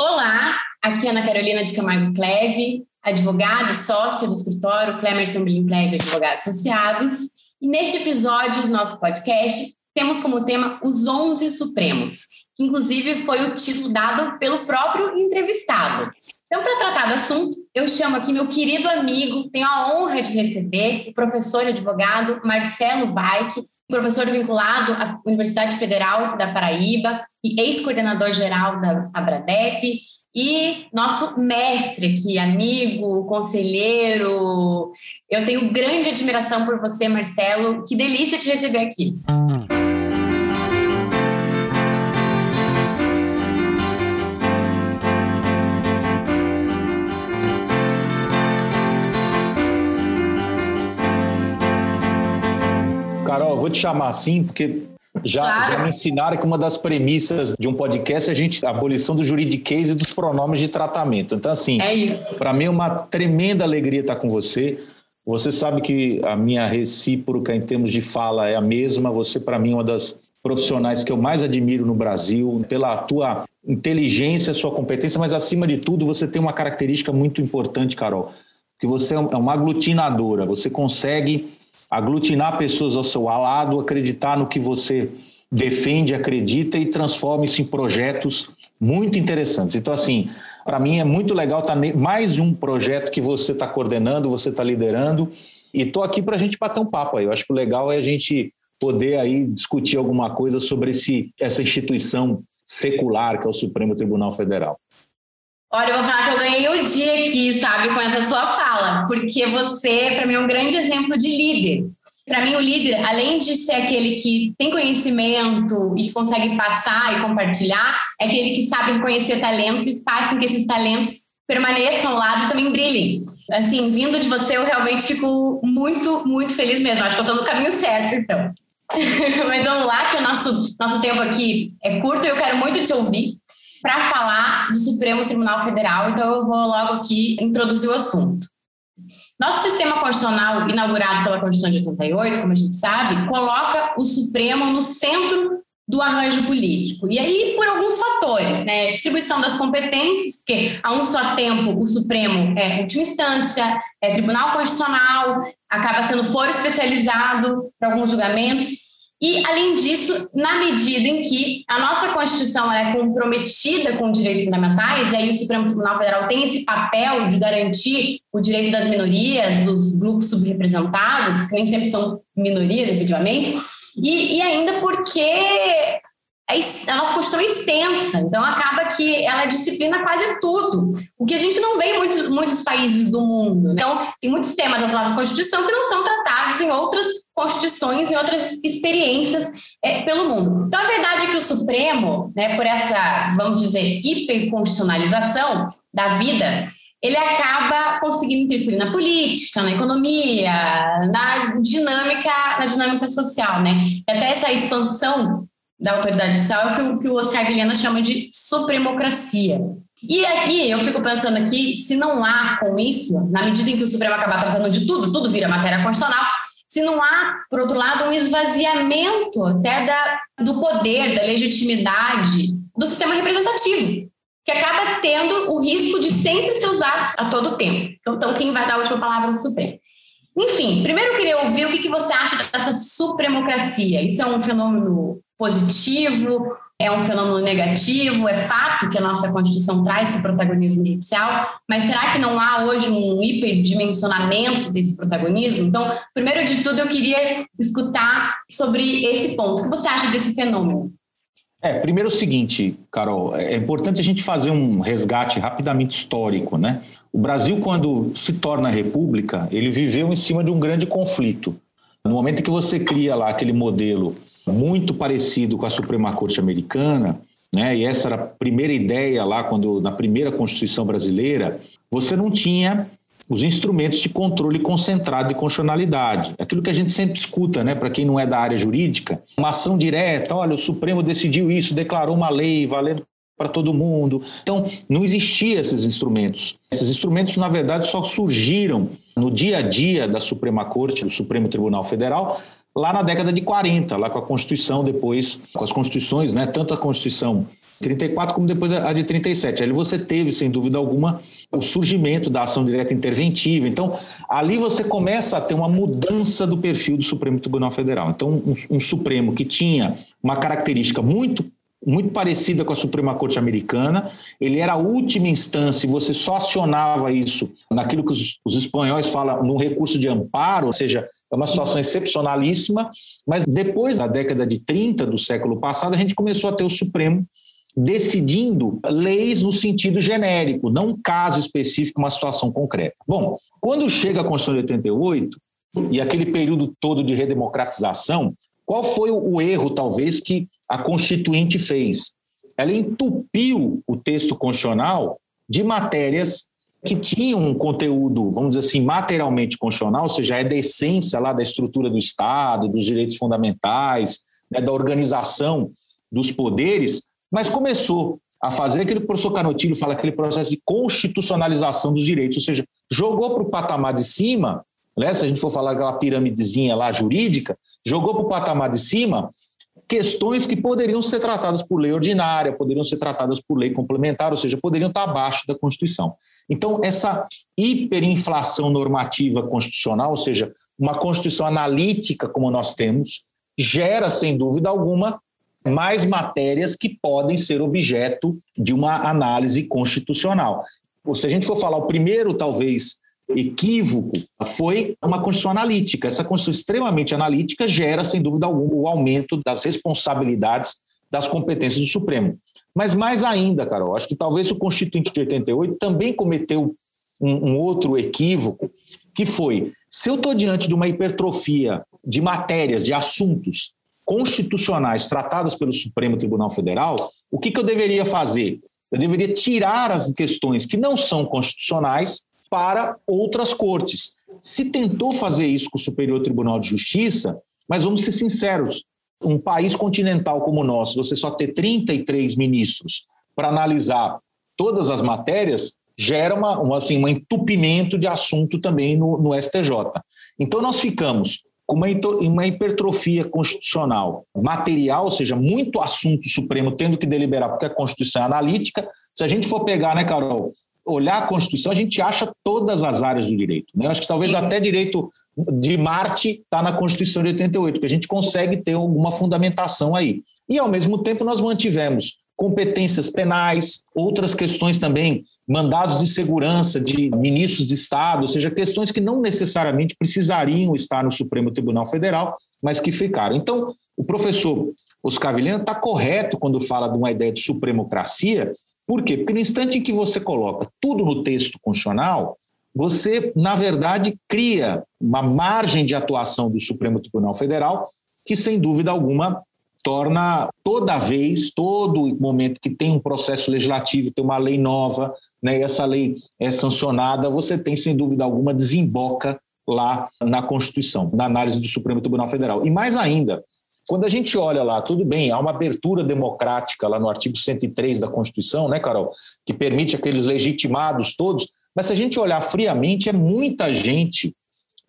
Olá, aqui é Ana Carolina de Camargo Cleve, advogada e sócia do escritório Clemerson Billing Cleve Advogados Associados. E neste episódio do nosso podcast, temos como tema os 11 Supremos, que inclusive foi o título dado pelo próprio entrevistado. Então, para tratar do assunto, eu chamo aqui meu querido amigo, tenho a honra de receber o professor e advogado Marcelo Vaik, professor vinculado à Universidade Federal da Paraíba e ex-coordenador geral da Abradep, e nosso mestre aqui, amigo, conselheiro. Eu tenho grande admiração por você, Marcelo. Que delícia te receber aqui. Carol, eu vou te chamar assim, porque já, claro. já me ensinaram que uma das premissas de um podcast é a, gente, a abolição do juridiquês e dos pronomes de tratamento. Então, assim, é para mim é uma tremenda alegria estar com você. Você sabe que a minha recíproca em termos de fala é a mesma. Você, para mim, é uma das profissionais que eu mais admiro no Brasil, pela tua inteligência, sua competência, mas acima de tudo, você tem uma característica muito importante, Carol, que você é uma aglutinadora. Você consegue aglutinar pessoas ao seu lado, acreditar no que você defende, acredita e transforma isso em projetos muito interessantes. Então, assim, para mim é muito legal estar tá mais um projeto que você está coordenando, você está liderando, e estou aqui para a gente bater um papo aí. Eu acho que o legal é a gente poder aí discutir alguma coisa sobre esse, essa instituição secular que é o Supremo Tribunal Federal. Olha, eu vou falar que eu ganhei o dia aqui, sabe, com essa sua fala, porque você, para mim, é um grande exemplo de líder. Para mim, o líder, além de ser aquele que tem conhecimento e consegue passar e compartilhar, é aquele que sabe reconhecer talentos e faz com que esses talentos permaneçam lá e também brilhem. Assim, vindo de você, eu realmente fico muito, muito feliz mesmo. Acho que eu estou no caminho certo, então. Mas vamos lá, que o nosso, nosso tempo aqui é curto e eu quero muito te ouvir para falar do Supremo Tribunal Federal, então eu vou logo aqui introduzir o assunto. Nosso sistema constitucional, inaugurado pela Constituição de 88, como a gente sabe, coloca o Supremo no centro do arranjo político. E aí, por alguns fatores, né? Distribuição das competências, porque a um só tempo o Supremo é última instância, é Tribunal Constitucional, acaba sendo foro especializado para alguns julgamentos. E, além disso, na medida em que a nossa Constituição é comprometida com direitos fundamentais, e aí o Supremo Tribunal Federal tem esse papel de garantir o direito das minorias, dos grupos subrepresentados, que nem sempre são minorias, efetivamente, e, e ainda porque a nossa Constituição é extensa, então acaba que ela disciplina quase tudo, o que a gente não vê em muitos, muitos países do mundo. Então, tem muitos temas da nossa Constituição que não são tratados em outras constituições, em outras experiências é, pelo mundo. Então, a verdade é que o Supremo, né, por essa, vamos dizer, hiperconstitucionalização da vida, ele acaba conseguindo interferir na política, na economia, na dinâmica, na dinâmica social, né? E até essa expansão da autoridade judicial é o que, o que o Oscar Vilhena chama de supremocracia. E aqui eu fico pensando aqui, se não há com isso, na medida em que o Supremo acabar tratando de tudo, tudo vira matéria constitucional, se não há, por outro lado, um esvaziamento até da, do poder, da legitimidade do sistema representativo, que acaba tendo o risco de sempre ser usado a todo tempo. Então, quem vai dar a última palavra no Supremo? Enfim, primeiro eu queria ouvir o que você acha dessa supremocracia. Isso é um fenômeno positivo? É um fenômeno negativo? É fato que a nossa Constituição traz esse protagonismo judicial, mas será que não há hoje um hiperdimensionamento desse protagonismo? Então, primeiro de tudo, eu queria escutar sobre esse ponto. O que você acha desse fenômeno? É, primeiro é o seguinte, Carol, é importante a gente fazer um resgate rapidamente histórico, né? O Brasil, quando se torna república, ele viveu em cima de um grande conflito. No momento que você cria lá aquele modelo muito parecido com a Suprema Corte Americana, né? E essa era a primeira ideia lá quando na primeira Constituição brasileira, você não tinha os instrumentos de controle concentrado de constitucionalidade. Aquilo que a gente sempre escuta, né, para quem não é da área jurídica, uma ação direta, olha, o Supremo decidiu isso, declarou uma lei valendo para todo mundo. Então, não existiam esses instrumentos. Esses instrumentos, na verdade, só surgiram no dia a dia da Suprema Corte, do Supremo Tribunal Federal, lá na década de 40, lá com a Constituição depois, com as constituições, né, tanto a Constituição 34 como depois a de 37. Ali você teve, sem dúvida alguma, o surgimento da ação direta interventiva. Então, ali você começa a ter uma mudança do perfil do Supremo Tribunal Federal. Então, um, um Supremo que tinha uma característica muito muito parecida com a Suprema Corte Americana. Ele era a última instância e você só acionava isso naquilo que os, os, espanhóis falam no recurso de amparo, ou seja, é uma situação excepcionalíssima. Mas depois da década de 30 do século passado, a gente começou a ter o Supremo decidindo leis no sentido genérico, não um caso específico, uma situação concreta. Bom, quando chega a Constituição de 88 e aquele período todo de redemocratização, qual foi o erro, talvez, que a Constituinte fez? Ela entupiu o texto constitucional de matérias que tinham um conteúdo, vamos dizer assim, materialmente constitucional, ou seja, é da essência lá da estrutura do Estado, dos direitos fundamentais, né, da organização dos poderes, mas começou a fazer aquele professor Canotilho fala, aquele processo de constitucionalização dos direitos, ou seja, jogou para o patamar de cima, né, se a gente for falar aquela piramidezinha lá jurídica, jogou para o patamar de cima questões que poderiam ser tratadas por lei ordinária, poderiam ser tratadas por lei complementar, ou seja, poderiam estar abaixo da Constituição. Então, essa hiperinflação normativa constitucional, ou seja, uma Constituição analítica como nós temos, gera, sem dúvida alguma, mais matérias que podem ser objeto de uma análise constitucional. Se a gente for falar o primeiro, talvez, equívoco foi uma Constituição analítica. Essa Constituição extremamente analítica gera, sem dúvida alguma, o aumento das responsabilidades das competências do Supremo. Mas mais ainda, Carol, acho que talvez o Constituinte de 88 também cometeu um, um outro equívoco, que foi, se eu estou diante de uma hipertrofia de matérias, de assuntos constitucionais tratadas pelo Supremo Tribunal Federal, o que, que eu deveria fazer? Eu deveria tirar as questões que não são constitucionais para outras cortes. Se tentou fazer isso com o Superior Tribunal de Justiça, mas vamos ser sinceros, um país continental como o nosso, você só ter 33 ministros para analisar todas as matérias, gera uma, uma, assim, um entupimento de assunto também no, no STJ. Então, nós ficamos com uma, uma hipertrofia constitucional material, ou seja, muito assunto Supremo tendo que deliberar porque a Constituição é analítica. Se a gente for pegar, né, Carol, olhar a Constituição, a gente acha todas as áreas do direito. Né? Eu acho que talvez até direito de Marte está na Constituição de 88, que a gente consegue ter alguma fundamentação aí. E, ao mesmo tempo, nós mantivemos competências penais, outras questões também, mandados de segurança de ministros de Estado, ou seja, questões que não necessariamente precisariam estar no Supremo Tribunal Federal, mas que ficaram. Então, o professor Oscar Vilhena está correto quando fala de uma ideia de supremocracia. Por quê? Porque no instante em que você coloca tudo no texto constitucional, você, na verdade, cria uma margem de atuação do Supremo Tribunal Federal que, sem dúvida alguma, torna toda vez, todo momento que tem um processo legislativo, tem uma lei nova, né, e essa lei é sancionada, você tem, sem dúvida alguma, desemboca lá na Constituição, na análise do Supremo Tribunal Federal. E mais ainda, quando a gente olha lá, tudo bem, há uma abertura democrática lá no artigo 103 da Constituição, né, Carol, que permite aqueles legitimados todos, mas se a gente olhar friamente, é muita gente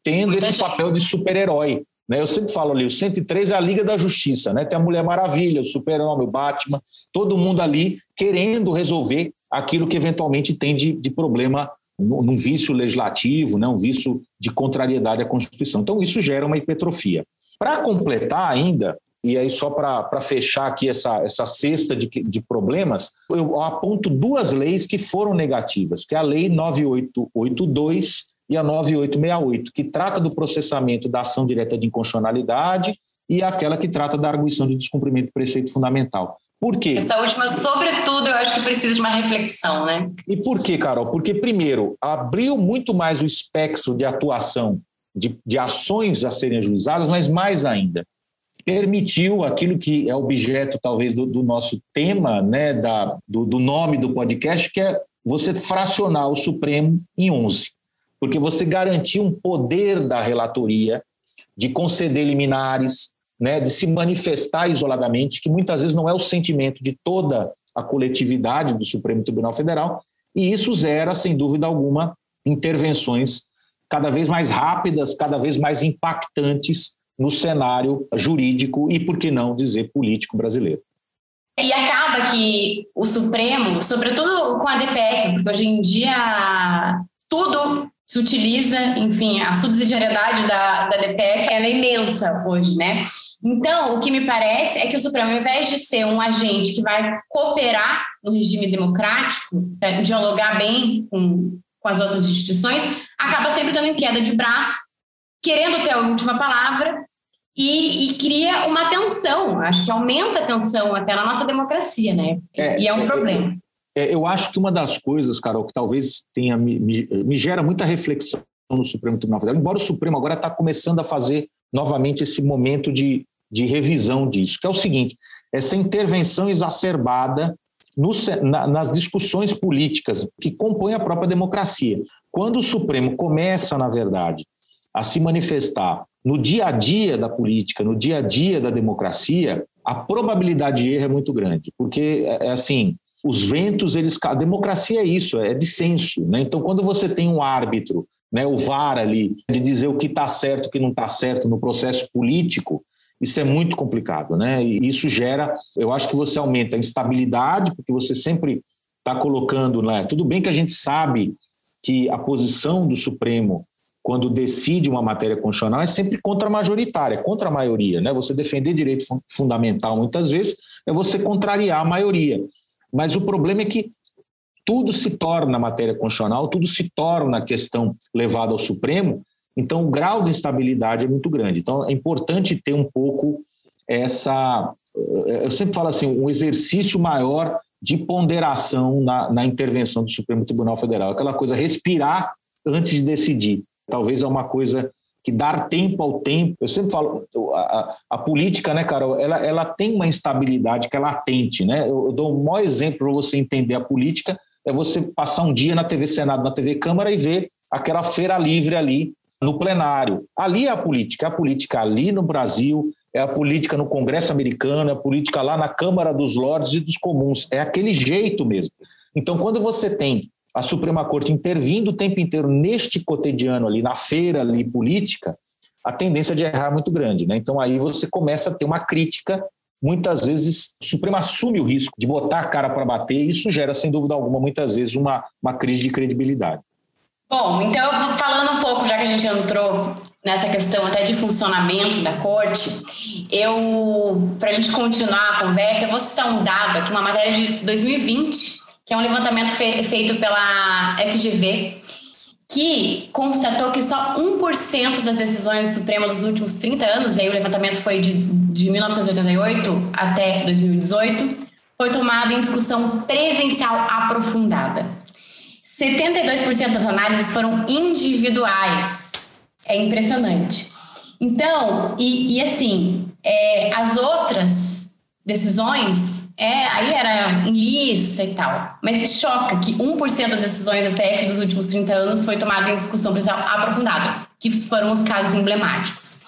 tendo muita esse gente. papel de super-herói. Né? Eu sempre falo ali, o 103 é a Liga da Justiça, né? tem a Mulher Maravilha, o Super-Homem, o Batman, todo mundo ali querendo resolver aquilo que eventualmente tem de, de problema num vício legislativo, né? um vício de contrariedade à Constituição. Então, isso gera uma hipertrofia. Para completar ainda, e aí só para fechar aqui essa, essa cesta de, de problemas, eu aponto duas leis que foram negativas, que é a Lei 9882 e a 9868, que trata do processamento da ação direta de inconstitucionalidade e aquela que trata da arguição de descumprimento do preceito fundamental. Por quê? Essa última, sobretudo, eu acho que precisa de uma reflexão, né? E por quê, Carol? Porque, primeiro, abriu muito mais o espectro de atuação de, de ações a serem ajuizadas, mas mais ainda, permitiu aquilo que é objeto, talvez, do, do nosso tema, né, da, do, do nome do podcast, que é você fracionar o Supremo em 11 porque você garantiu um poder da relatoria de conceder liminares, né, de se manifestar isoladamente, que muitas vezes não é o sentimento de toda a coletividade do Supremo Tribunal Federal, e isso zera, sem dúvida alguma, intervenções cada vez mais rápidas, cada vez mais impactantes no cenário jurídico e, por que não dizer, político brasileiro. E acaba que o Supremo, sobretudo com a DPF, porque hoje em dia tudo se utiliza, enfim, a subsidiariedade da, da DPF ela é imensa hoje, né? Então, o que me parece é que o Supremo, ao invés de ser um agente que vai cooperar no regime democrático, dialogar bem com, com as outras instituições, acaba sempre dando em queda de braço, querendo ter a última palavra e, e, cria uma tensão, acho que aumenta a tensão até na nossa democracia, né? É, e é um é, problema. É, eu acho que uma das coisas, Carol, que talvez tenha me, me, me gera muita reflexão no Supremo Tribunal Federal, embora o Supremo agora está começando a fazer novamente esse momento de, de revisão disso, que é o seguinte: essa intervenção exacerbada no, na, nas discussões políticas que compõem a própria democracia. Quando o Supremo começa, na verdade, a se manifestar no dia a dia da política, no dia a dia da democracia, a probabilidade de erro é muito grande, porque é, é assim, os ventos, eles. A democracia é isso, é dissenso. Né? Então, quando você tem um árbitro, né, o VAR ali, de dizer o que está certo, o que não está certo no processo político, isso é muito complicado, né? E isso gera, eu acho que você aumenta a instabilidade, porque você sempre está colocando, né? Tudo bem que a gente sabe que a posição do Supremo quando decide uma matéria constitucional é sempre contra-majoritária, contra a maioria, né? Você defender direito fundamental muitas vezes é você contrariar a maioria. Mas o problema é que tudo se torna matéria constitucional, tudo se torna questão levada ao Supremo, então o grau de instabilidade é muito grande. Então é importante ter um pouco essa. Eu sempre falo assim, um exercício maior de ponderação na, na intervenção do Supremo Tribunal Federal, aquela coisa respirar antes de decidir. Talvez é uma coisa que dar tempo ao tempo. Eu sempre falo, a, a, política, né, Carol, ela, ela tem uma instabilidade que é latente, né? Eu, eu dou o maior exemplo para você entender a política, é você passar um dia na TV Senado, na TV Câmara e ver aquela feira livre ali no plenário. Ali é a política, é a política ali no Brasil, é a política no Congresso americano, é a política lá na Câmara dos Lordes e dos Comuns. É aquele jeito mesmo. Então, quando você tem a Suprema Corte intervindo o tempo inteiro neste cotidiano ali, na feira ali política, a tendência de errar é muito grande. Né? Então aí você começa a ter uma crítica, muitas vezes o Supremo assume o risco de botar a cara para bater, e isso gera, sem dúvida alguma, muitas vezes uma, uma crise de credibilidade. Bom, então falando um pouco, já que a gente entrou nessa questão até de funcionamento da corte, eu, para a gente continuar a conversa, eu vou citar um dado aqui, uma matéria de 2020, que é um levantamento fe feito pela FGV, que constatou que só 1% das decisões do Supremo dos últimos 30 anos, e aí o levantamento foi de, de 1988 até 2018, foi tomada em discussão presencial aprofundada. 72% das análises foram individuais. É impressionante. Então, e, e assim, é, as outras decisões é, aí era em lista e tal. Mas choca que 1% das decisões da STF dos últimos 30 anos foi tomada em discussão presencial aprofundada, que foram os casos emblemáticos.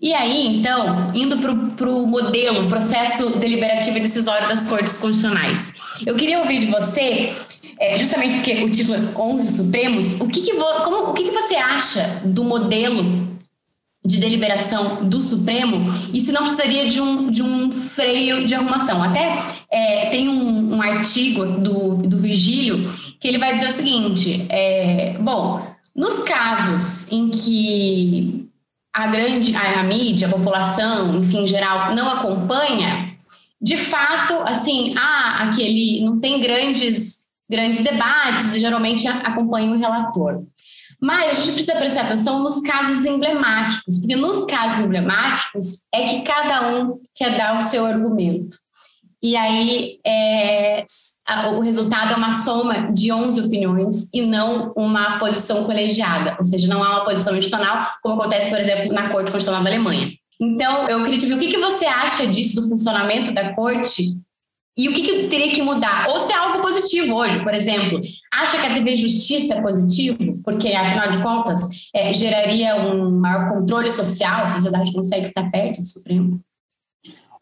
E aí, então, indo para o modelo, processo deliberativo e decisório das cortes constitucionais. Eu queria ouvir de você, é, justamente porque o título é 11 Supremos, o que, que, vo, como, o que, que você acha do modelo de deliberação do Supremo e se não precisaria de um, de um freio de arrumação. Até é, tem um, um, artigo do, do Vigílio que ele vai dizer o seguinte: é, bom, nos casos em que a grande a, a mídia, a população, enfim, em geral, não acompanha, de fato, assim, ah, aquele não tem grandes grandes debates, geralmente acompanha o relator. Mas a gente precisa prestar atenção nos casos emblemáticos, porque nos casos emblemáticos é que cada um quer dar o seu argumento. E aí é, o resultado é uma soma de 11 opiniões e não uma posição colegiada, ou seja, não há uma posição institucional, como acontece, por exemplo, na Corte Constitucional da Alemanha. Então, eu queria te ver o que, que você acha disso, do funcionamento da Corte e o que, que teria que mudar? Ou se é algo positivo hoje, por exemplo, acha que a TV Justiça é positivo, porque afinal de contas é, geraria um maior controle social, a sociedade consegue estar perto do Supremo?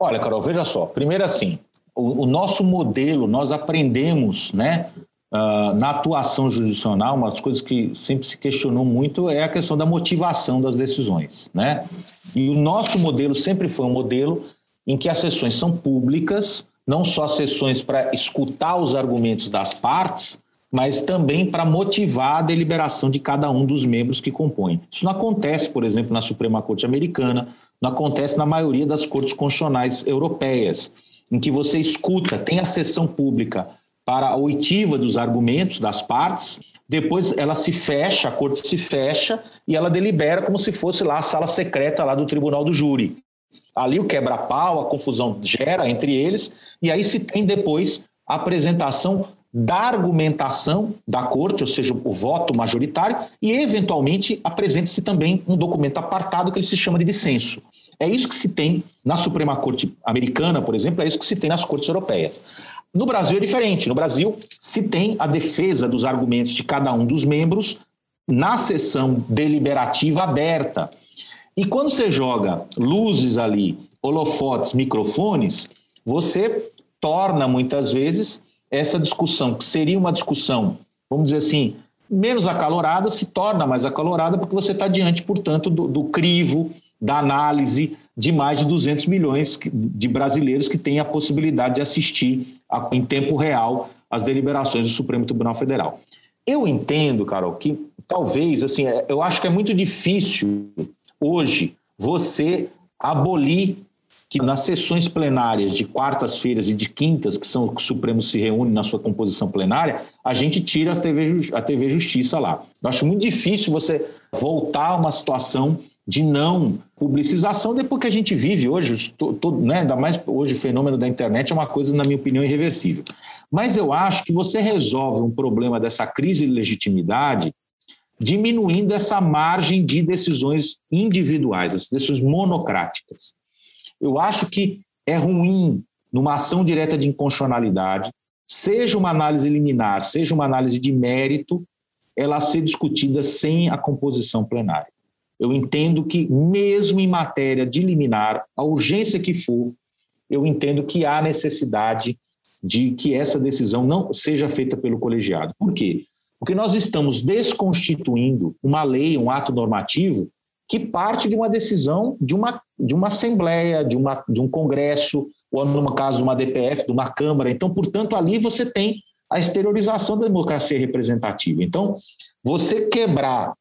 Olha, Carol, veja só. Primeiro, assim, o, o nosso modelo, nós aprendemos, né, uh, na atuação jurisdicional, uma das coisas que sempre se questionou muito é a questão da motivação das decisões, né? E o nosso modelo sempre foi um modelo em que as sessões são públicas, não só sessões para escutar os argumentos das partes, mas também para motivar a deliberação de cada um dos membros que compõem. Isso não acontece, por exemplo, na Suprema Corte Americana, não acontece na maioria das cortes constitucionais europeias, em que você escuta, tem a sessão pública para a oitiva dos argumentos das partes, depois ela se fecha, a corte se fecha e ela delibera como se fosse lá a sala secreta lá do tribunal do júri. Ali o quebra-pau, a confusão gera entre eles, e aí se tem depois a apresentação da argumentação da corte, ou seja, o voto majoritário, e eventualmente apresenta-se também um documento apartado que ele se chama de dissenso. É isso que se tem na Suprema Corte Americana, por exemplo, é isso que se tem nas cortes europeias. No Brasil é diferente. No Brasil se tem a defesa dos argumentos de cada um dos membros na sessão deliberativa aberta. E quando você joga luzes ali, holofotes, microfones, você torna muitas vezes essa discussão, que seria uma discussão, vamos dizer assim, menos acalorada, se torna mais acalorada porque você está diante, portanto, do, do crivo, da análise de mais de 200 milhões de brasileiros que têm a possibilidade de assistir a, em tempo real as deliberações do Supremo Tribunal Federal. Eu entendo, Carol, que talvez, assim, é, eu acho que é muito difícil hoje você abolir que nas sessões plenárias de quartas-feiras e de quintas, que são que o Supremo se reúne na sua composição plenária, a gente tira a TV, a TV Justiça lá. Eu acho muito difícil você voltar a uma situação de não publicização depois que a gente vive hoje, todo, né, ainda mais hoje o fenômeno da internet é uma coisa, na minha opinião, irreversível. Mas eu acho que você resolve um problema dessa crise de legitimidade diminuindo essa margem de decisões individuais, as decisões monocráticas. Eu acho que é ruim, numa ação direta de inconstitucionalidade, seja uma análise liminar, seja uma análise de mérito, ela ser discutida sem a composição plenária. Eu entendo que, mesmo em matéria de liminar, a urgência que for, eu entendo que há necessidade de que essa decisão não seja feita pelo colegiado. Por quê? Porque nós estamos desconstituindo uma lei, um ato normativo, que parte de uma decisão de uma, de uma assembleia, de, uma, de um congresso, ou no caso de uma DPF, de uma Câmara. Então, portanto, ali você tem a exteriorização da democracia representativa. Então, você quebrar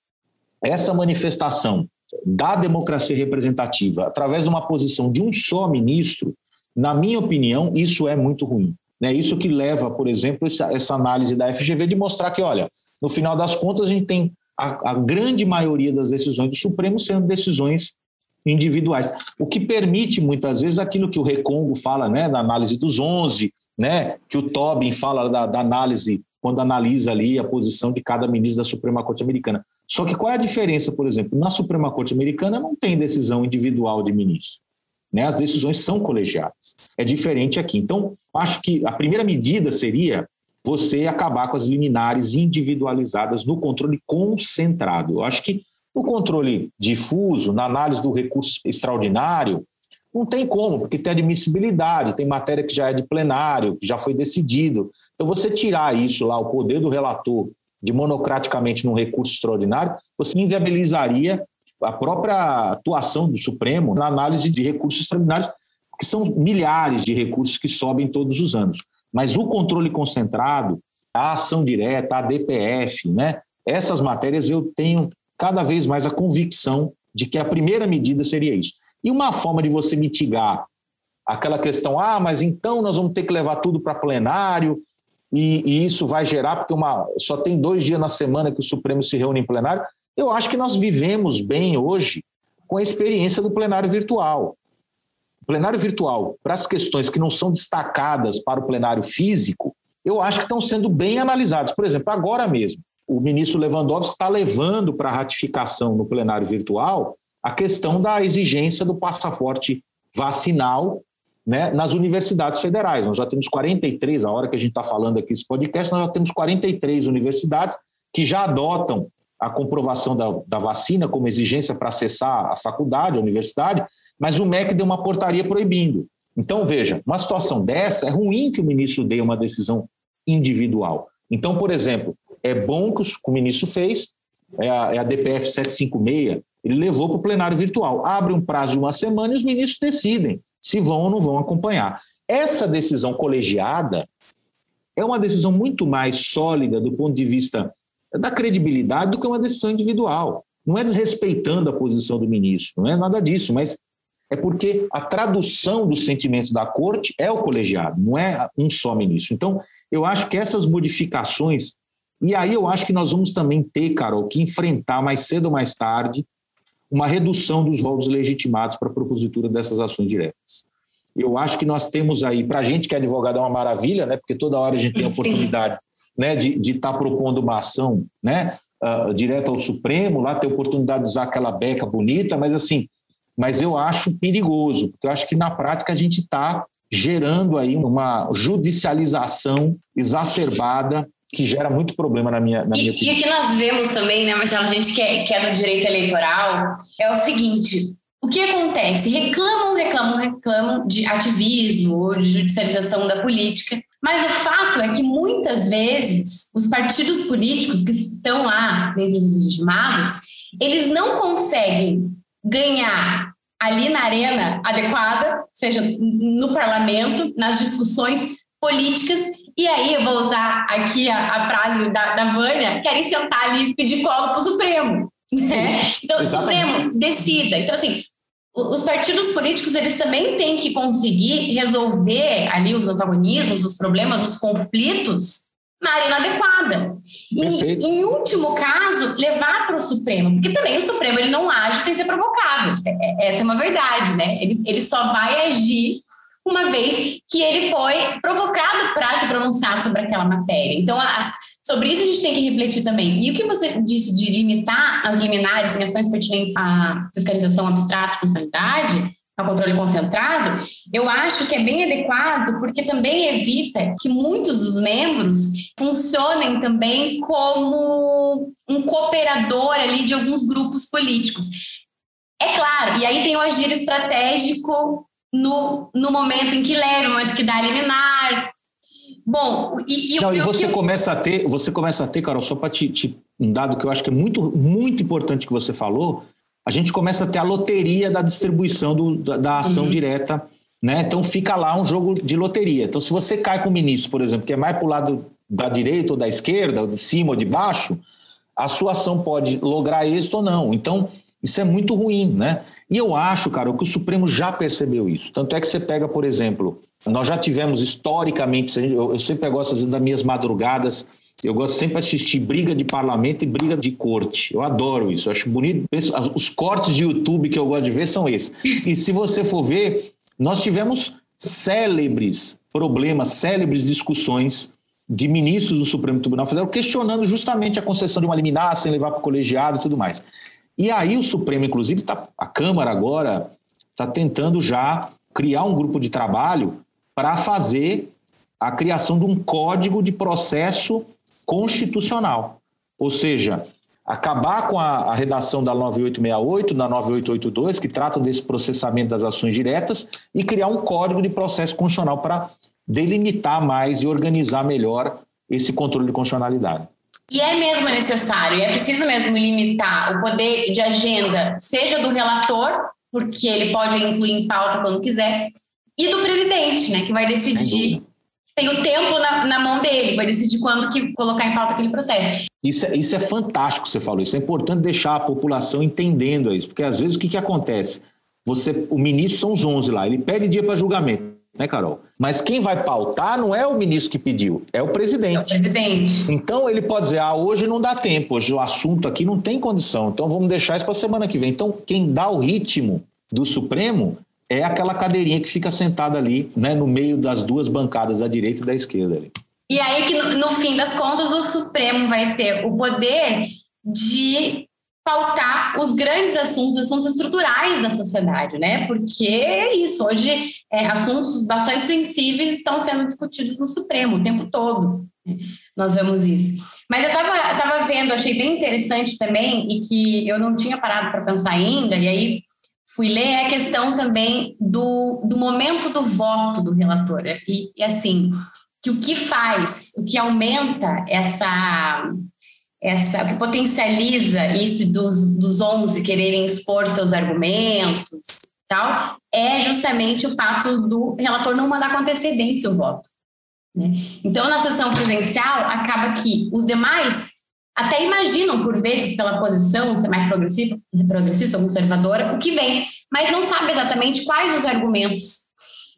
essa manifestação da democracia representativa através de uma posição de um só ministro, na minha opinião, isso é muito ruim. É isso que leva, por exemplo, essa, essa análise da FGV de mostrar que, olha, no final das contas, a gente tem a, a grande maioria das decisões do Supremo sendo decisões individuais, o que permite muitas vezes aquilo que o Recongo fala, né, da análise dos 11, né, que o Tobin fala da, da análise quando analisa ali a posição de cada ministro da Suprema Corte Americana. Só que qual é a diferença, por exemplo? Na Suprema Corte Americana não tem decisão individual de ministro. Né? As decisões são colegiadas. É diferente aqui. Então, acho que a primeira medida seria você acabar com as liminares individualizadas no controle concentrado. Eu acho que o controle difuso, na análise do recurso extraordinário, não tem como, porque tem admissibilidade, tem matéria que já é de plenário, que já foi decidido. Então, você tirar isso lá, o poder do relator, de monocraticamente num recurso extraordinário, você inviabilizaria a própria atuação do Supremo na análise de recursos extraordinários, que são milhares de recursos que sobem todos os anos. Mas o controle concentrado, a ação direta, a DPF, né? essas matérias eu tenho cada vez mais a convicção de que a primeira medida seria isso. E uma forma de você mitigar aquela questão, ah, mas então nós vamos ter que levar tudo para plenário, e, e, isso vai gerar, porque uma, só tem dois dias na semana que o Supremo se reúne em plenário. Eu acho que nós vivemos bem hoje com a experiência do plenário virtual plenário virtual para as questões que não são destacadas para o plenário físico, eu acho que estão sendo bem analisadas. Por exemplo, agora mesmo, o ministro Lewandowski está levando para ratificação no plenário virtual a questão da exigência do passaporte vacinal né, nas universidades federais. Nós já temos 43, a hora que a gente está falando aqui esse podcast, nós já temos 43 universidades que já adotam a comprovação da, da vacina como exigência para acessar a faculdade, a universidade, mas o MEC deu uma portaria proibindo. Então, veja, uma situação dessa é ruim que o ministro dê uma decisão individual. Então, por exemplo, é bom que o ministro fez, é a, é a DPF 756, ele levou para o plenário virtual. Abre um prazo de uma semana e os ministros decidem se vão ou não vão acompanhar. essa decisão colegiada é uma decisão muito mais sólida do ponto de vista da credibilidade do que uma decisão individual. Não é desrespeitando a posição do ministro, não é nada disso, mas é porque a tradução dos sentimentos da corte é o colegiado, não é um só ministro. Então, eu acho que essas modificações, e aí eu acho que nós vamos também ter, Carol, que enfrentar mais cedo ou mais tarde uma redução dos rolos legitimados para a propositura dessas ações diretas. Eu acho que nós temos aí, para a gente que é advogado, é uma maravilha, né? porque toda hora a gente tem a oportunidade né, de estar tá propondo uma ação né, uh, direto ao Supremo, lá ter oportunidade de usar aquela beca bonita, mas assim, mas eu acho perigoso, porque eu acho que na prática a gente está gerando aí uma judicialização exacerbada que gera muito problema na minha, na e, minha opinião. E o que nós vemos também, né, Marcelo, a gente que é, que é no direito eleitoral, é o seguinte, o que acontece? Reclamam, reclamam, reclamam de ativismo ou de judicialização da política, mas o fato é que muitas vezes os partidos políticos que estão lá dentro dos legitimados, eles não conseguem ganhar ali na arena adequada, seja no parlamento, nas discussões políticas. E aí eu vou usar aqui a, a frase da, da Vânia, querem sentar ali e pedir colo para o Supremo. Né? Então, o Supremo decida. Então, assim, os partidos políticos eles também têm que conseguir resolver ali os antagonismos, os problemas, os conflitos na arena adequada. Em, em, último caso, levar para o Supremo, porque também o Supremo ele não age sem ser provocado. É, é, essa é uma verdade, né? Ele, ele só vai agir uma vez que ele foi provocado para se pronunciar sobre aquela matéria. Então, a, sobre isso a gente tem que refletir também. E o que você disse de limitar as liminares em ações pertinentes à fiscalização abstrata de funcionalidade, ao controle concentrado, eu acho que é bem adequado, porque também evita que muitos dos membros funcionem também como um cooperador ali de alguns grupos políticos. É claro, e aí tem o agir estratégico no, no momento em que leva, no momento que dá liminar. Bom, e, e, Não, e você começa a ter, você começa a ter, Carol, só para te, te, um dado que eu acho que é muito, muito importante que você falou, a gente começa a ter a loteria da distribuição do, da, da, ação uhum. direta, né? Então fica lá um jogo de loteria. Então, se você cai com o ministro, por exemplo, que é mais para o lado da direita ou da esquerda, ou de cima ou de baixo, a sua ação pode lograr êxito ou não. Então, isso é muito ruim, né? E eu acho, cara, que o Supremo já percebeu isso. Tanto é que você pega, por exemplo, nós já tivemos historicamente, eu sempre gosto das minhas madrugadas eu gosto sempre de assistir briga de parlamento e briga de corte. Eu adoro isso, eu acho bonito. Os cortes de YouTube que eu gosto de ver são esses. E se você for ver, nós tivemos célebres problemas, célebres discussões de ministros do Supremo Tribunal Federal questionando justamente a concessão de uma liminar sem levar para o colegiado e tudo mais. E aí o Supremo, inclusive, tá, a Câmara agora está tentando já criar um grupo de trabalho para fazer a criação de um código de processo constitucional. Ou seja, acabar com a, a, redação da 9868, da 9882, que tratam desse processamento das ações diretas, e criar um código de processo constitucional para delimitar mais e organizar melhor esse controle de constitucionalidade. E é mesmo necessário, e é preciso mesmo limitar o poder de agenda, seja do relator, porque ele pode incluir em pauta quando quiser, e do presidente, né, que vai decidir tem o tempo na, na, mão dele, vai decidir quando que colocar em pauta aquele processo. Isso é, isso é fantástico que você falou. Isso é importante deixar a população entendendo isso, porque às vezes o que, que acontece? Você, o ministro são os 11 lá, ele pede dia para julgamento, né, Carol? Mas quem vai pautar não é o ministro que pediu, é o presidente. É o presidente. Então ele pode dizer: ah, hoje não dá tempo, hoje o assunto aqui não tem condição, então vamos deixar isso para a semana que vem. Então, quem dá o ritmo do Supremo é aquela cadeirinha que fica sentada ali, né, no meio das duas bancadas, da direita e da esquerda. Ali. E aí que, no, no fim das contas, o Supremo vai ter o poder de pautar os grandes assuntos, assuntos estruturais da sociedade, né? Porque é isso, hoje é, assuntos bastante sensíveis estão sendo discutidos no Supremo o tempo todo. Né? Nós vemos isso. Mas eu estava tava vendo, achei bem interessante também, e que eu não tinha parado para pensar ainda, e aí fui ler é a questão também do, do momento do voto do relator. E, e, assim, que o que faz, o que aumenta essa, essa que potencializa isso dos, dos 11 quererem expor seus argumentos, tal, é justamente o fato do relator não mandar com antecedência o voto. Né? Então, na sessão presencial, acaba que os demais até imaginam, por vezes, pela posição ser mais progressista, progressista ou conservadora, o que vem, mas não sabe exatamente quais os argumentos.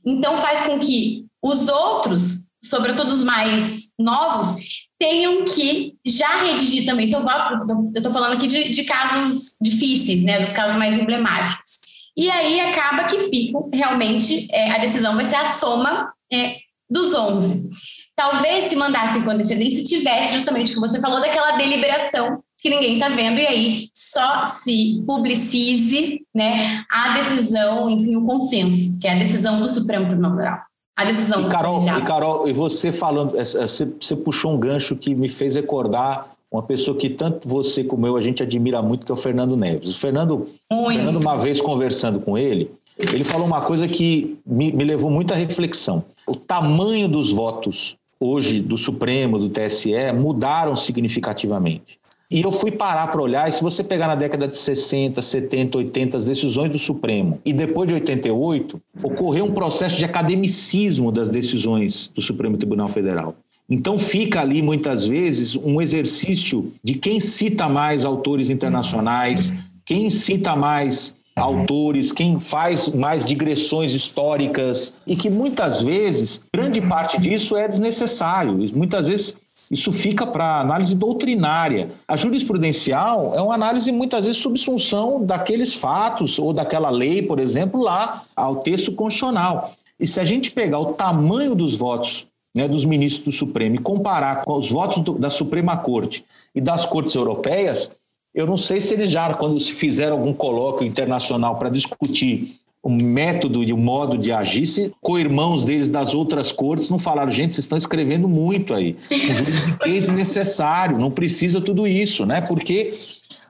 Então, faz com que os outros, sobretudo os mais novos, tenham que já redigir também seu voto. Eu estou falando aqui de, de, casos difíceis, né, dos casos mais emblemáticos. E aí acaba que fica realmente é, a decisão vai ser a soma é, dos 11. Talvez se mandasse com antecedência tivesse justamente o que você falou daquela deliberação que ninguém está vendo, e aí só se publicize né, a decisão, enfim, o consenso, que é a decisão do Supremo Tribunal Federal. A decisão. E Carol, e, Carol, e você falando, você, você puxou um gancho que me fez recordar uma pessoa que tanto você como eu a gente admira muito, que é o Fernando Neves. O Fernando, Fernando uma vez conversando com ele, ele falou uma coisa que me, me levou muito à reflexão. O tamanho dos votos hoje do Supremo, do TSE, mudaram significativamente. E eu fui parar para olhar, e se você pegar na década de 60, 70, 80, as decisões do Supremo, e depois de 88, ocorreu um processo de academicismo das decisões do Supremo Tribunal Federal. Então fica ali, muitas vezes, um exercício de quem cita mais autores internacionais, quem cita mais autores, quem faz mais digressões históricas e que muitas vezes, grande parte disso é desnecessário. Muitas vezes isso fica para análise doutrinária. A jurisprudencial é uma análise muitas vezes subsunção daqueles fatos ou daquela lei, por exemplo, lá ao texto constitucional. E se a gente pegar o tamanho dos votos né, dos ministros do Supremo e comparar com os votos do, da Suprema Corte e das cortes europeias, eu não sei se eles já, quando fizeram algum colóquio internacional para discutir o método e o modo de agir, se co-irmãos deles das outras cortes não falaram, gente, vocês estão escrevendo muito aí. Um juridiquês necessário, não precisa tudo isso, né? Porque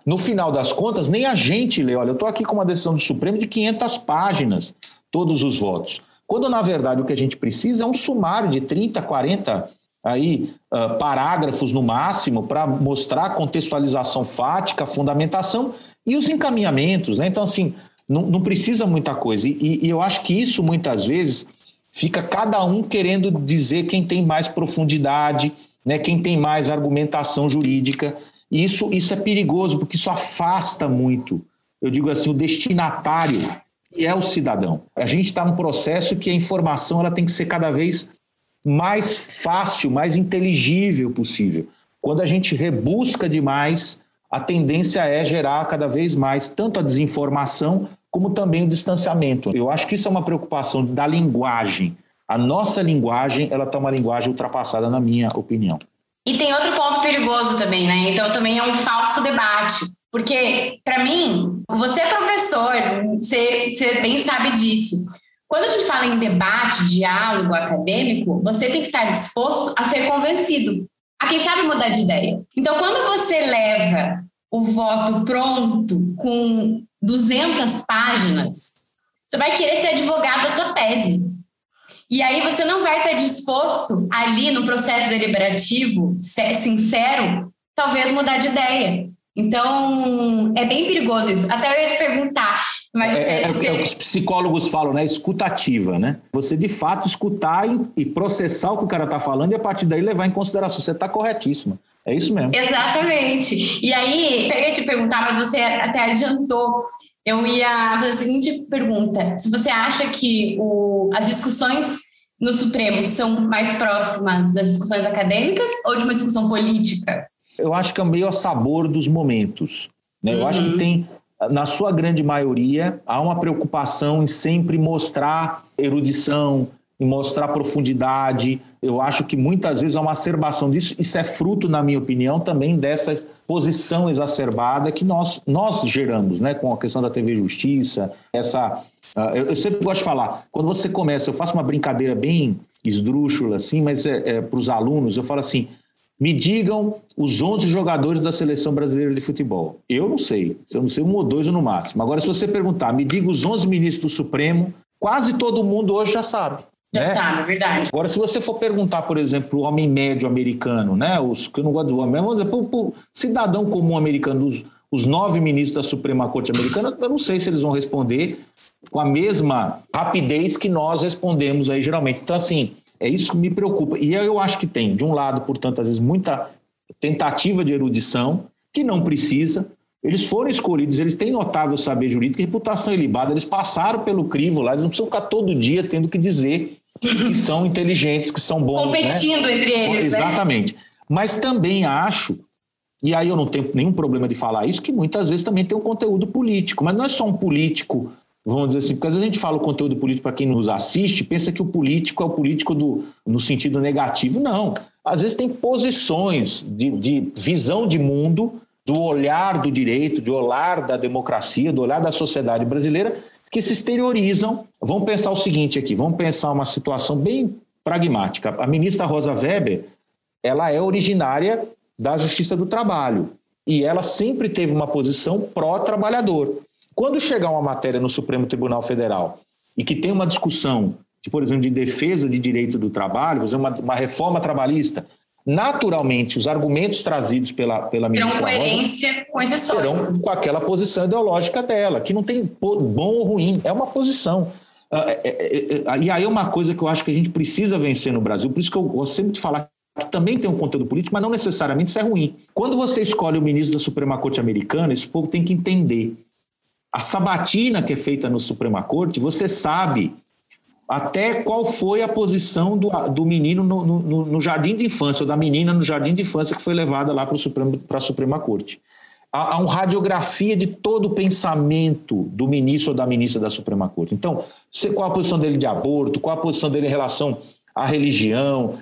no final das contas, nem a gente lê. Olha, eu estou aqui com uma decisão do Supremo de 500 páginas, todos os votos. Quando, na verdade, o que a gente precisa é um sumário de 30, 40 aí uh, parágrafos no máximo para mostrar contextualização fática, fundamentação e os encaminhamentos, né? Então, assim, não, não precisa muita coisa. E, e, eu acho que isso muitas vezes fica cada um querendo dizer quem tem mais profundidade, né? Quem tem mais argumentação jurídica. E isso, isso é perigoso, porque isso afasta muito, eu digo assim, o destinatário, que é o cidadão. A gente está num processo que a informação ela tem que ser cada vez mais fácil, mais inteligível possível. Quando a gente rebusca demais, a tendência é gerar cada vez mais tanto a desinformação como também o distanciamento. Eu acho que isso é uma preocupação da linguagem. A nossa linguagem, ela está uma linguagem ultrapassada, na minha opinião. E tem outro ponto perigoso também, né? Então também é um falso debate. Porque, para mim, você é professor, você, você bem sabe disso. Quando a gente fala em debate, diálogo acadêmico, você tem que estar disposto a ser convencido, a quem sabe mudar de ideia. Então, quando você leva o voto pronto com 200 páginas, você vai querer ser advogado da sua tese. E aí você não vai estar disposto ali no processo deliberativo, sincero, talvez mudar de ideia. Então, é bem perigoso isso. Até eu ia te perguntar, mas é, você, é, você... é, o que os psicólogos falam, né? Escutativa, né? Você de fato escutar e, e processar o que o cara está falando e a partir daí levar em consideração. Você está corretíssima. É isso mesmo. Exatamente. E aí, eu ia te perguntar, mas você até adiantou. Eu ia fazer a seguinte pergunta: se você acha que o, as discussões no Supremo são mais próximas das discussões acadêmicas ou de uma discussão política? Eu acho que é meio a sabor dos momentos. Né? Eu acho que uhum. tem, na sua grande maioria, há uma preocupação em sempre mostrar erudição, em mostrar profundidade. Eu acho que muitas vezes há uma acerbação disso. Isso é fruto, na minha opinião, também dessa posição exacerbada que nós, nós geramos, né? com a questão da TV Justiça, essa. Uh, eu, eu, sempre gosto de falar, quando você começa, eu faço uma brincadeira bem esdrúxula, assim, mas é, é para os alunos, eu falo assim: me digam os 11 jogadores da seleção brasileira de futebol. Eu não sei. Eu não sei um ou dois no máximo. Agora, se você perguntar, me diga os 11 ministros do Supremo, quase todo mundo hoje já sabe. Já né? sabe, é verdade. Agora, se você for perguntar, por exemplo, o homem médio americano, né? Os que eu não gosto do homem, vamos dizer, para o cidadão comum americano, os, os nove ministros da Suprema Corte Americana, eu não sei se eles vão responder com a mesma rapidez que nós respondemos aí geralmente. Então, assim, é isso que me preocupa. E eu acho que tem, de um lado, portanto, às vezes, muita tentativa de erudição, que não precisa. Eles foram escolhidos, eles têm notável saber jurídico, reputação ilibada, eles passaram pelo crivo lá, eles não precisam ficar todo dia tendo que dizer que são inteligentes, que são bons. Né? Competindo né? entre eles. Né? Exatamente. Né? Mas também acho, e aí eu não tenho nenhum problema de falar isso, que muitas vezes também tem um conteúdo político, mas não é só um político, vamos dizer assim, porque às vezes a gente fala o conteúdo político para quem nos assiste, pensa que o político é o político do, no sentido negativo. Não. Às vezes tem posições de, de visão de mundo, do olhar do direito, do olhar da democracia, do olhar da sociedade brasileira, que se exteriorizam. Vamos pensar o seguinte aqui, vamos pensar uma situação bem pragmática. A ministra Rosa Weber, ela é originária da Justiça do Trabalho e ela sempre teve uma posição pró-trabalhador. Quando chegar uma matéria no Supremo Tribunal Federal e que tem uma discussão, de, por exemplo, de defesa de direito do trabalho, por exemplo, uma, uma reforma trabalhista, naturalmente os argumentos trazidos pela, pela ministra terão coerência Rosa, com terão com aquela posição ideológica dela, que não tem bom ou ruim, é uma posição. Ah, é, é, é, e aí é uma coisa que eu acho que a gente precisa vencer no Brasil, por isso que eu gosto sempre de falar que também tem um conteúdo político, mas não necessariamente isso é ruim. Quando você escolhe o ministro da Suprema Corte americana, esse povo tem que entender. A sabatina que é feita no Suprema Corte, você sabe até qual foi a posição do, do menino no, no, no, jardim de infância, ou da menina no jardim de infância que foi levada lá para a Suprema Corte. Há, há uma radiografia de todo o pensamento do ministro ou da ministra da Suprema Corte. Então, qual a posição dele de aborto, qual a posição dele em relação à religião,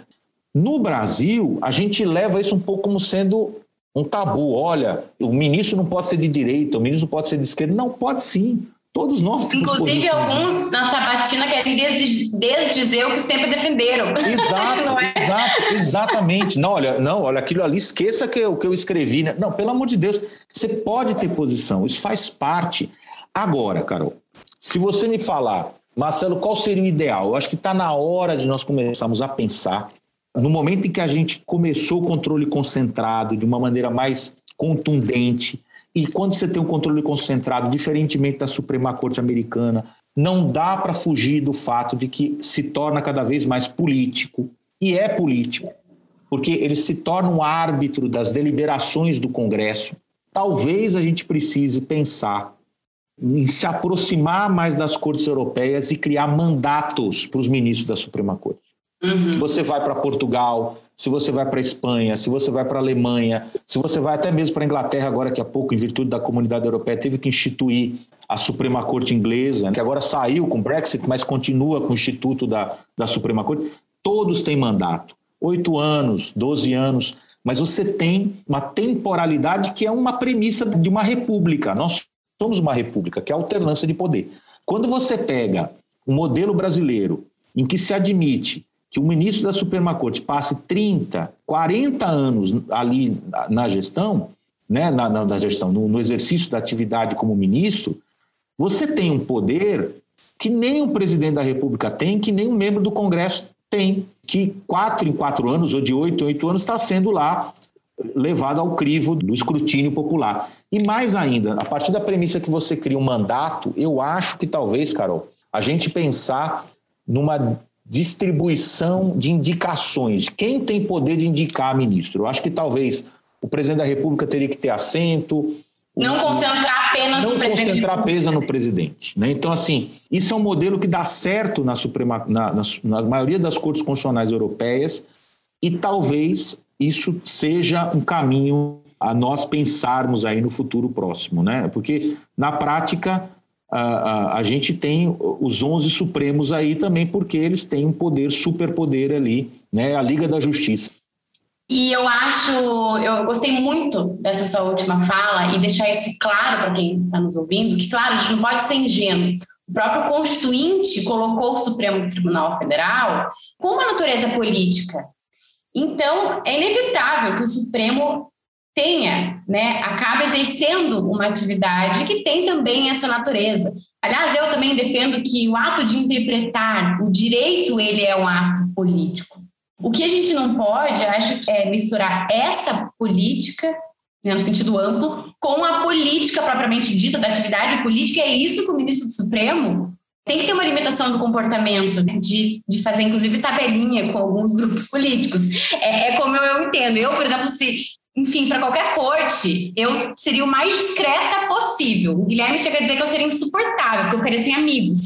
no Brasil, a gente leva isso um pouco como sendo um tabu. Olha, o ministro não pode ser de direita, o ministro não pode ser de esquerda. Não, pode sim. Todos nós temos Inclusive, alguns na sabatina querem desdizer o que sempre defenderam. Exato, é? exato, exatamente. Não, olha, não, olha, aquilo ali, esqueça que o que eu escrevi. Né? Não, pelo amor de Deus, você pode ter posição, isso faz parte. Agora, Carol, se você me falar, Marcelo, qual seria o ideal? Eu acho que está na hora de nós começarmos a pensar no momento em que a gente começou o controle concentrado de uma maneira mais contundente, e quando você tem um controle concentrado, diferentemente da Suprema Corte Americana, não dá para fugir do fato de que se torna cada vez mais político, e é político, porque ele se torna um árbitro das deliberações do Congresso. Talvez a gente precise pensar em se aproximar mais das cortes europeias e criar mandatos para os ministros da Suprema Corte. Uhum. Você vai para Portugal, se você vai para Espanha, se você vai para Alemanha, se você vai até mesmo para a Inglaterra, agora que há pouco, em virtude da comunidade europeia, teve que instituir a Suprema Corte Inglesa, que agora saiu com o Brexit, mas continua com o Instituto da, da Suprema Corte. Todos têm mandato. Oito anos, doze anos. Mas você tem uma temporalidade que é uma premissa de uma república. Nós somos uma república, que é a alternância de poder. Quando você pega o modelo brasileiro, em que se admite que o ministro da Suprema Corte passe 30, 40 anos ali na gestão, né, na, na gestão, no, no, exercício da atividade como ministro, você tem um poder que nem o presidente da República tem, que nem um membro do Congresso tem, que quatro em quatro anos ou de oito em oito anos está sendo lá levado ao crivo do escrutínio popular. E mais ainda, a partir da premissa que você cria um mandato, eu acho que talvez, Carol, a gente pensar numa distribuição de indicações. Quem tem poder de indicar ministro? Eu acho que talvez o presidente da República teria que ter assento. Não concentrar apenas não no presidente. Não concentrar apenas no presidente. Né? Então, assim, isso é um modelo que dá certo na, Suprema, na, na, na maioria das cortes constitucionais europeias e talvez isso seja um caminho a nós pensarmos aí no futuro próximo, né? Porque na prática a, a, a, gente tem os 11 Supremos aí também, porque eles têm um poder, superpoder ali, né? A Liga da Justiça. E eu acho, eu gostei muito dessa sua última fala e deixar isso claro para quem está nos ouvindo, que, claro, a gente não pode ser ingênuo. O próprio Constituinte colocou o Supremo Tribunal Federal com uma natureza política. Então, é inevitável que o Supremo tenha, né, acaba exercendo uma atividade que tem também essa natureza. Aliás, eu também defendo que o ato de interpretar o direito, ele é um ato político. O que a gente não pode, acho que é misturar essa política né, no sentido amplo, com a política propriamente dita da atividade política. É isso que o ministro do Supremo tem que ter uma limitação do comportamento, né? de, de fazer, inclusive, tabelinha com alguns grupos políticos. É, é como eu entendo. Eu, por exemplo, se enfim, para qualquer corte, eu seria o mais discreta possível. O Guilherme chega a dizer que eu seria insuportável, porque eu ficaria sem amigos.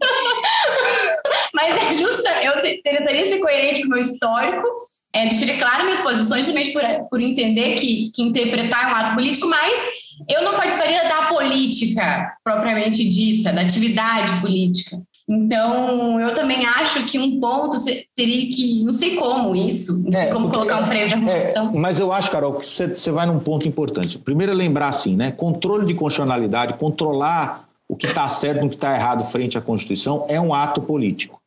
Mas é justa, eu tentaria ser coerente com o meu histórico, é, deixaria claro minhas posições, justamente por, por entender que, que interpretar é um ato político, mas eu não participaria da política propriamente dita, da atividade política. Então, eu também acho que um ponto teria que, não sei como isso, é, como colocar um freio de arrumação. É, mas eu acho, Carol, que você, você vai num ponto importante. Primeiro é lembrar assim, né? Controle de constitucionalidade, controlar o que está certo e o que está errado frente à Constituição é um ato político.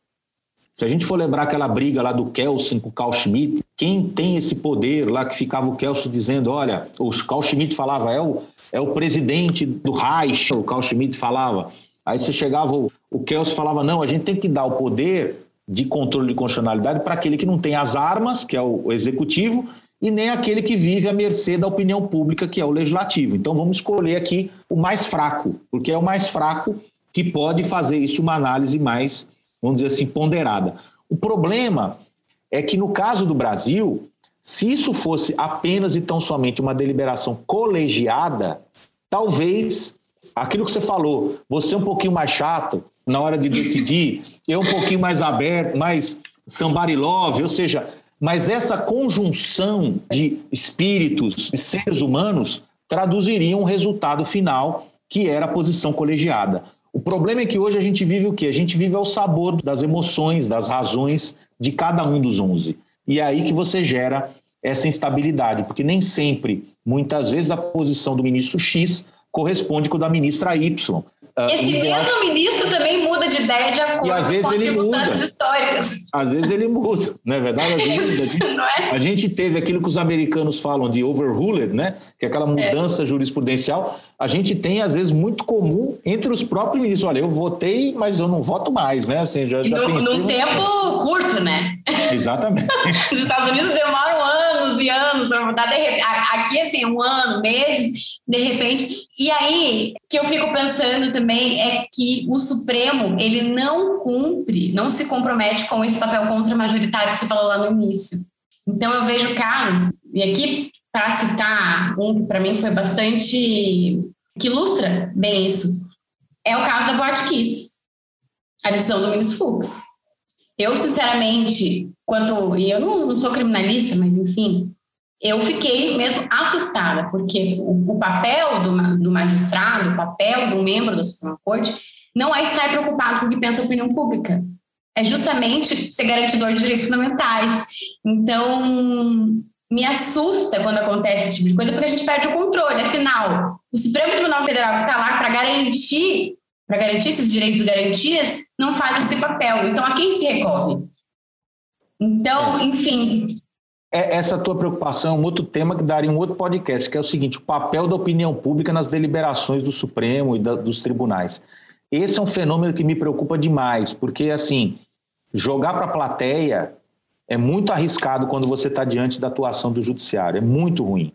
Se a gente for lembrar aquela briga lá do Kelsen com o Carl Schmitt, quem tem esse poder lá que ficava o Kelsen dizendo, olha, o Carl Schmitt falava, é o, é o presidente do Reich, o Carl Schmitt falava. Aí você chegava, o, o Kelsen falava, não, a gente tem que dar o poder de controle de constitucionalidade para aquele que não tem as armas, que é o, o executivo, e nem aquele que vive à mercê da opinião pública, que é o legislativo. Então vamos escolher aqui o mais fraco, porque é o mais fraco que pode fazer isso uma análise mais, vamos dizer assim, ponderada. O problema é que no caso do Brasil, se isso fosse apenas e tão somente uma deliberação colegiada, talvez aquilo que você falou, você é um pouquinho mais chato na hora de decidir, eu um pouquinho mais aberto, mais somebody love, ou seja, mas essa conjunção de espíritos, de seres humanos, traduziria um resultado final que era a posição colegiada. O problema é que hoje a gente vive o quê? A gente vive ao sabor das emoções, das razões de cada um dos onze. E é aí que você gera essa instabilidade, porque nem sempre, muitas vezes, a posição do ministro X corresponde com a da ministra Y. Ah, Esse mesmo ministro também muda de ideia de acordo e às vezes com as circunstâncias muda. históricas. Às vezes ele muda, não é verdade? A, gente, é? a gente teve aquilo que os americanos falam de overruled, né? que é aquela é. mudança é. jurisprudencial. A gente tem, às vezes, muito comum entre os próprios ministros. Olha, eu votei, mas eu não voto mais, né? Assim, já, já no, num tempo curto, né? Exatamente. Os Estados Unidos demoram anos e anos para votar. Aqui, assim, um ano, meses, de repente. E aí, que eu fico pensando também é que o Supremo, ele não cumpre, não se compromete com esse papel contra-majoritário que você falou lá no início. Então, eu vejo casos, e aqui, para citar um que para mim foi bastante. que ilustra bem isso, é o caso da Boate Kiss, a decisão do ministro Fux. Eu, sinceramente, quanto. E eu não, não sou criminalista, mas enfim, eu fiquei mesmo assustada, porque o, o papel do, do, magistrado, o papel de um membro da Suprema Corte, não é estar preocupado com o que pensa a opinião pública. É justamente ser garantidor de direitos fundamentais. Então, me assusta quando acontece esse tipo de coisa, porque a gente perde o controle. Afinal, o Supremo Tribunal Federal que está lá para garantir, para garantir esses direitos e garantias, não faz esse papel. Então, a quem se recorre? Então, enfim, é, essa tua preocupação é um outro tema que daria um outro podcast, que é o seguinte: o papel da opinião pública nas deliberações do Supremo e da, dos tribunais. Esse é um fenômeno que me preocupa demais, porque, assim, jogar para a plateia é muito arriscado quando você está diante da atuação do judiciário, é muito ruim,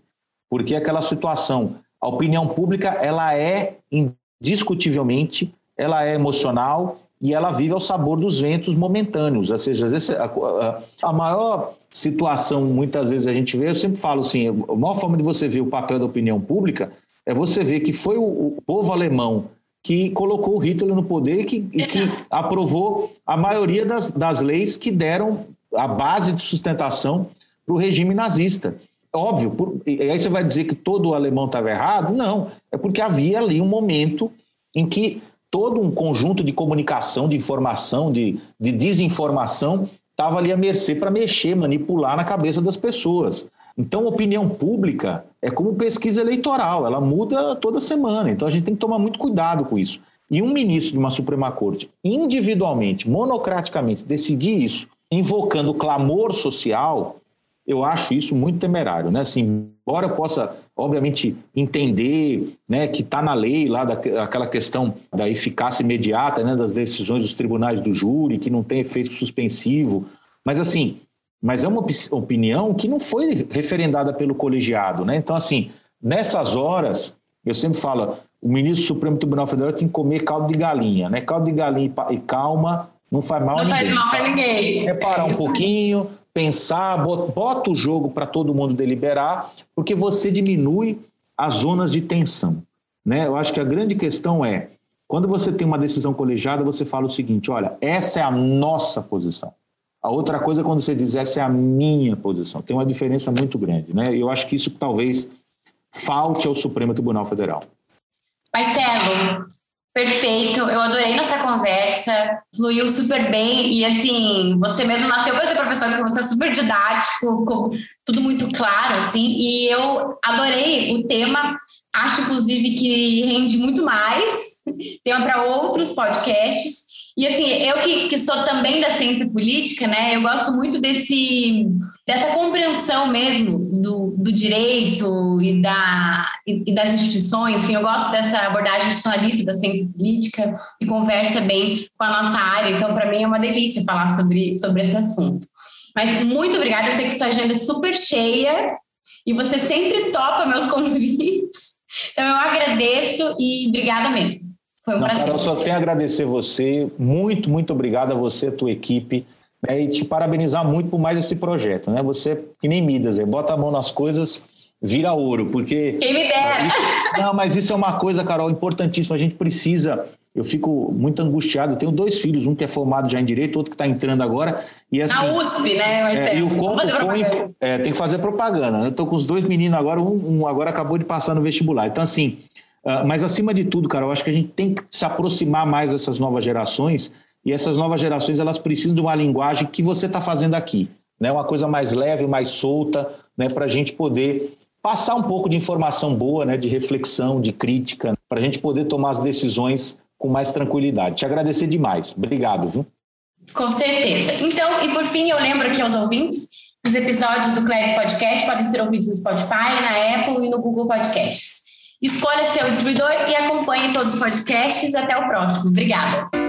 porque aquela situação, a opinião pública, ela é indiscutivelmente, ela é emocional, e ela vive ao sabor dos ventos momentâneos. Ou seja, às vezes a, a, a, maior situação, muitas vezes a gente vê, eu sempre falo assim, a maior forma de você ver o papel da opinião pública é você ver que foi o, o povo alemão que colocou o Hitler no poder e que, e que aprovou a maioria das, das leis que deram a base de sustentação para o regime nazista. Óbvio, por, e aí você vai dizer que todo o alemão estava errado? Não, é porque havia ali um momento em que todo um conjunto de comunicação, de informação, de, de desinformação, estava ali à mercê para mexer, manipular na cabeça das pessoas. Então, opinião pública é como pesquisa eleitoral, ela muda toda semana. Então, a gente tem que tomar muito cuidado com isso. E um ministro de uma Suprema Corte, individualmente, monocraticamente, decidir isso, invocando clamor social, eu acho isso muito temerário, né? Assim, embora eu possa, obviamente, entender, né, que está na lei lá da, aquela questão da eficácia imediata, né, das decisões dos tribunais do júri, que não tem efeito suspensivo, mas assim, mas é uma opinião que não foi referendada pelo colegiado, né? Então, assim, nessas horas, eu sempre falo, o ministro do Supremo Tribunal Federal tem que comer caldo de galinha, né? Caldo de galinha e calma não faz mal não a ninguém. Não faz mal para ninguém. É parar é um pouquinho, pensar, bota o jogo para todo mundo deliberar, porque você diminui as zonas de tensão. Né? Eu acho que a grande questão é, quando você tem uma decisão colegiada, você fala o seguinte: olha, essa é a nossa posição. A outra coisa é quando você diz essa é a minha posição. Tem uma diferença muito grande. Né? Eu acho que isso talvez falte ao Supremo Tribunal Federal. Marcelo, Perfeito, eu adorei nossa conversa, fluiu super bem e assim, você mesmo nasceu para ser professor, porque você é super didático, ficou tudo muito claro, assim, e eu adorei o tema, acho inclusive que rende muito mais, tema para outros podcasts, e assim, eu que, que sou também da ciência política, né, eu gosto muito desse, dessa compreensão mesmo do, do direito e, da, e, e das instituições, que eu gosto dessa abordagem institucionalista da ciência política e conversa bem com a nossa área, então para mim é uma delícia falar sobre, sobre esse assunto. Mas muito obrigada, eu sei que tua agenda é super cheia e você sempre topa meus convites, então eu agradeço e obrigada mesmo. Foi um Não, prazer. eu só tenho a agradecer você, muito, muito obrigado a você, a tua equipe, né, e te parabenizar muito por mais esse projeto. Né? Você, que nem Midas, bota a mão nas coisas, vira ouro, porque... Quem me dera! Isso, não, mas isso é uma coisa, Carol, importantíssima. A gente precisa... Eu fico muito angustiado. Eu tenho dois filhos, um que é formado já em Direito, outro que está entrando agora. E assim, Na USP, né? É, e o como, é, tem que fazer propaganda. Né? Eu estou com os dois meninos agora, um, um agora acabou de passar no vestibular. Então, assim, Uh, mas, acima de tudo, cara, eu acho que a gente tem que se aproximar mais dessas novas gerações e essas novas gerações elas precisam de uma linguagem que você está fazendo aqui, né? uma coisa mais leve, mais solta, né? para a gente poder passar um pouco de informação boa, né? de reflexão, de crítica, para a gente poder tomar as decisões com mais tranquilidade. Te agradecer demais. Obrigado, viu? Com certeza. Então, e por fim, eu lembro aqui aos ouvintes, os episódios do Cleve Podcast podem ser ouvidos no Spotify, na Apple e no Google Podcasts. Escolha seu distribuidor e acompanhe todos os podcasts. Até o próximo. Obrigada.